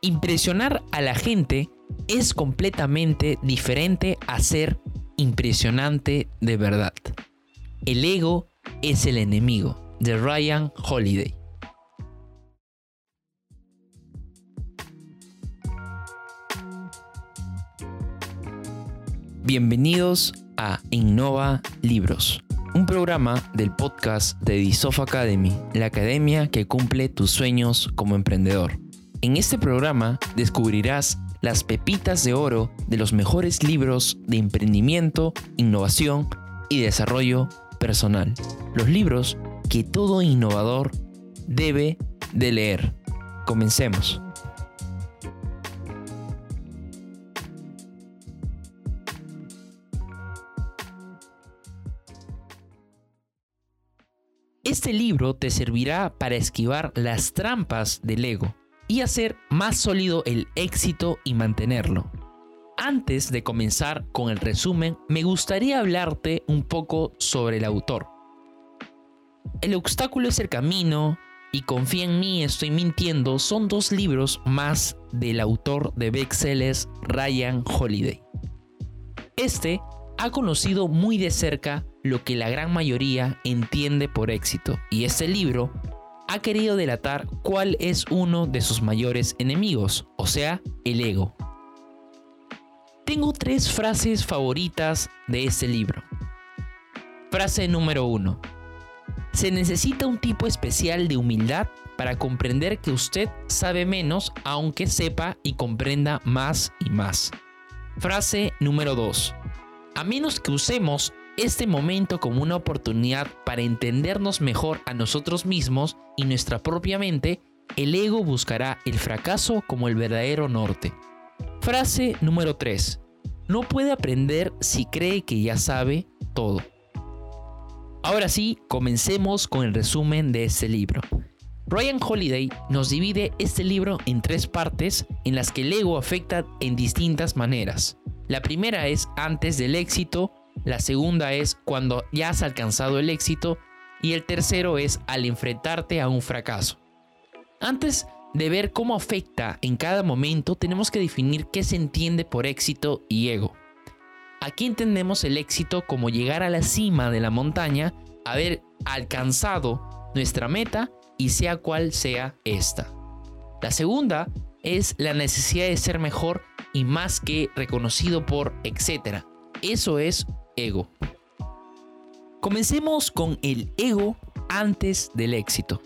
Impresionar a la gente es completamente diferente a ser impresionante de verdad. El ego es el enemigo de Ryan Holiday. Bienvenidos a Innova Libros, un programa del podcast de Disof Academy, la academia que cumple tus sueños como emprendedor. En este programa descubrirás las pepitas de oro de los mejores libros de emprendimiento, innovación y desarrollo personal. Los libros que todo innovador debe de leer. Comencemos. Este libro te servirá para esquivar las trampas del ego y hacer más sólido el éxito y mantenerlo. Antes de comenzar con el resumen, me gustaría hablarte un poco sobre el autor. El obstáculo es el camino y Confía en mí, estoy mintiendo son dos libros más del autor de bestsellers Ryan Holiday. Este ha conocido muy de cerca lo que la gran mayoría entiende por éxito y este libro ha querido delatar cuál es uno de sus mayores enemigos, o sea, el ego. Tengo tres frases favoritas de este libro. Frase número uno. Se necesita un tipo especial de humildad para comprender que usted sabe menos aunque sepa y comprenda más y más. Frase número 2. A menos que usemos este momento como una oportunidad para entendernos mejor a nosotros mismos y nuestra propia mente, el ego buscará el fracaso como el verdadero norte. Frase número 3. No puede aprender si cree que ya sabe todo. Ahora sí, comencemos con el resumen de este libro. Ryan Holiday nos divide este libro en tres partes en las que el ego afecta en distintas maneras. La primera es antes del éxito, la segunda es cuando ya has alcanzado el éxito y el tercero es al enfrentarte a un fracaso. Antes de ver cómo afecta en cada momento, tenemos que definir qué se entiende por éxito y ego. Aquí entendemos el éxito como llegar a la cima de la montaña, haber alcanzado nuestra meta y sea cual sea esta. La segunda es la necesidad de ser mejor y más que reconocido por etcétera. Eso es ego. Comencemos con el ego antes del éxito.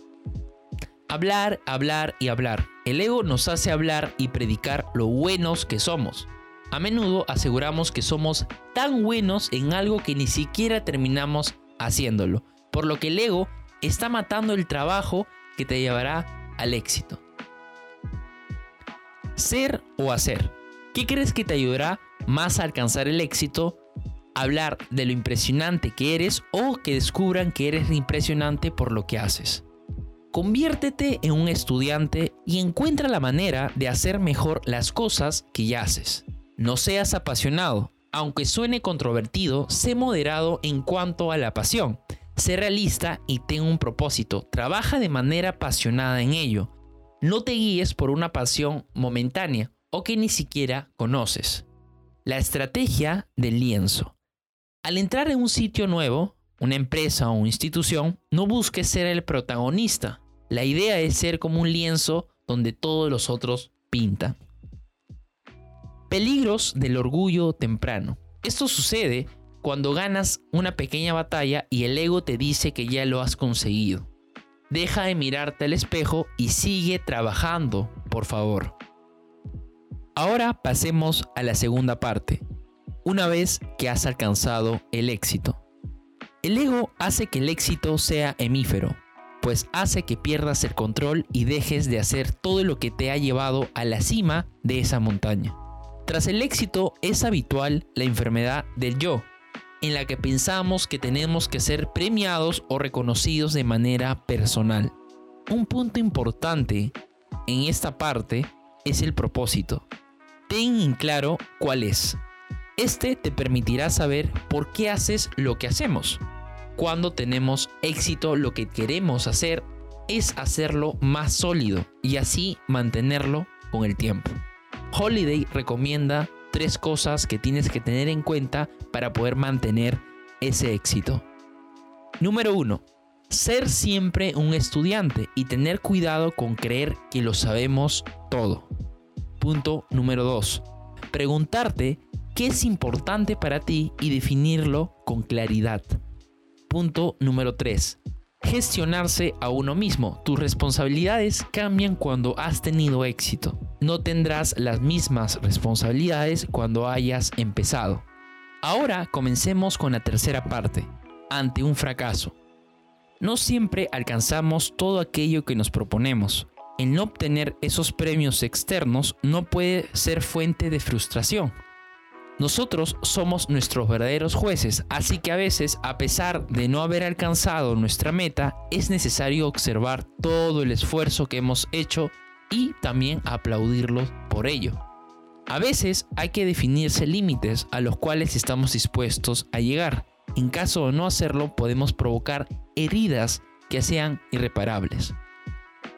Hablar, hablar y hablar. El ego nos hace hablar y predicar lo buenos que somos. A menudo aseguramos que somos tan buenos en algo que ni siquiera terminamos haciéndolo, por lo que el ego está matando el trabajo que te llevará al éxito. Ser o hacer. ¿Qué crees que te ayudará más a alcanzar el éxito hablar de lo impresionante que eres o que descubran que eres impresionante por lo que haces. Conviértete en un estudiante y encuentra la manera de hacer mejor las cosas que ya haces. No seas apasionado. Aunque suene controvertido, sé moderado en cuanto a la pasión. Sé realista y ten un propósito. Trabaja de manera apasionada en ello. No te guíes por una pasión momentánea o que ni siquiera conoces. La estrategia del lienzo. Al entrar en un sitio nuevo, una empresa o institución, no busques ser el protagonista. La idea es ser como un lienzo donde todos los otros pintan. Peligros del orgullo temprano. Esto sucede cuando ganas una pequeña batalla y el ego te dice que ya lo has conseguido. Deja de mirarte al espejo y sigue trabajando, por favor. Ahora pasemos a la segunda parte, una vez que has alcanzado el éxito. El ego hace que el éxito sea hemífero, pues hace que pierdas el control y dejes de hacer todo lo que te ha llevado a la cima de esa montaña. Tras el éxito es habitual la enfermedad del yo, en la que pensamos que tenemos que ser premiados o reconocidos de manera personal. Un punto importante en esta parte es el propósito. Ten en claro cuál es. Este te permitirá saber por qué haces lo que hacemos. Cuando tenemos éxito, lo que queremos hacer es hacerlo más sólido y así mantenerlo con el tiempo. Holiday recomienda tres cosas que tienes que tener en cuenta para poder mantener ese éxito. Número 1. Ser siempre un estudiante y tener cuidado con creer que lo sabemos todo. Punto número 2. Preguntarte qué es importante para ti y definirlo con claridad. Punto número 3. Gestionarse a uno mismo. Tus responsabilidades cambian cuando has tenido éxito. No tendrás las mismas responsabilidades cuando hayas empezado. Ahora comencemos con la tercera parte, ante un fracaso. No siempre alcanzamos todo aquello que nos proponemos. El no obtener esos premios externos no puede ser fuente de frustración. Nosotros somos nuestros verdaderos jueces, así que a veces, a pesar de no haber alcanzado nuestra meta, es necesario observar todo el esfuerzo que hemos hecho y también aplaudirlos por ello. A veces hay que definirse límites a los cuales estamos dispuestos a llegar. En caso de no hacerlo, podemos provocar heridas que sean irreparables.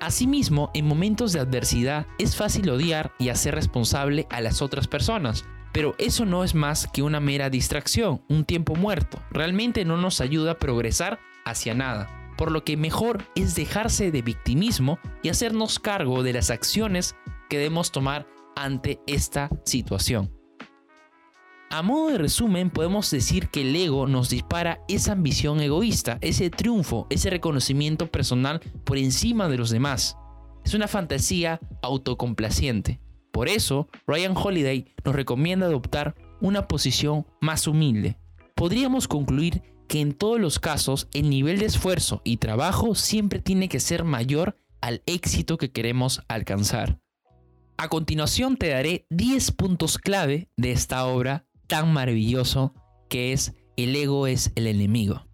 Asimismo, en momentos de adversidad es fácil odiar y hacer responsable a las otras personas, pero eso no es más que una mera distracción, un tiempo muerto. Realmente no nos ayuda a progresar hacia nada. Por lo que mejor es dejarse de victimismo y hacernos cargo de las acciones que debemos tomar ante esta situación. A modo de resumen, podemos decir que el ego nos dispara esa ambición egoísta, ese triunfo, ese reconocimiento personal por encima de los demás. Es una fantasía autocomplaciente. Por eso, Ryan Holiday nos recomienda adoptar una posición más humilde. Podríamos concluir que en todos los casos el nivel de esfuerzo y trabajo siempre tiene que ser mayor al éxito que queremos alcanzar. A continuación te daré 10 puntos clave de esta obra tan maravilloso que es El ego es el enemigo.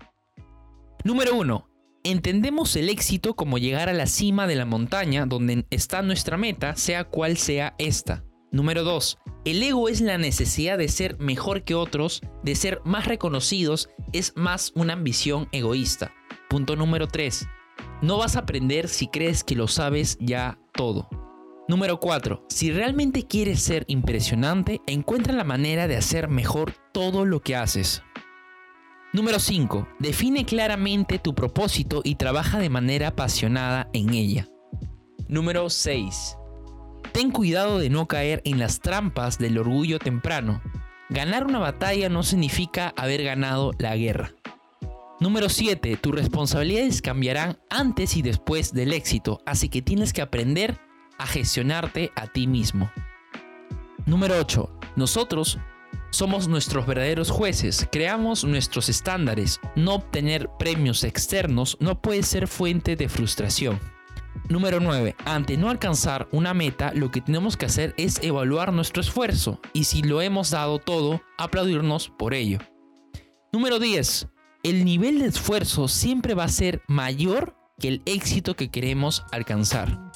Número 1. Entendemos el éxito como llegar a la cima de la montaña donde está nuestra meta, sea cual sea esta. Número 2. El ego es la necesidad de ser mejor que otros, de ser más reconocidos, es más una ambición egoísta. Punto número 3. No vas a aprender si crees que lo sabes ya todo. Número 4. Si realmente quieres ser impresionante, encuentra la manera de hacer mejor todo lo que haces. Número 5. Define claramente tu propósito y trabaja de manera apasionada en ella. Número 6. Ten cuidado de no caer en las trampas del orgullo temprano. Ganar una batalla no significa haber ganado la guerra. Número 7. Tus responsabilidades cambiarán antes y después del éxito, así que tienes que aprender a gestionarte a ti mismo. Número 8. Nosotros somos nuestros verdaderos jueces, creamos nuestros estándares. No obtener premios externos no puede ser fuente de frustración. Número 9. Ante no alcanzar una meta, lo que tenemos que hacer es evaluar nuestro esfuerzo y si lo hemos dado todo, aplaudirnos por ello. Número 10. El nivel de esfuerzo siempre va a ser mayor que el éxito que queremos alcanzar.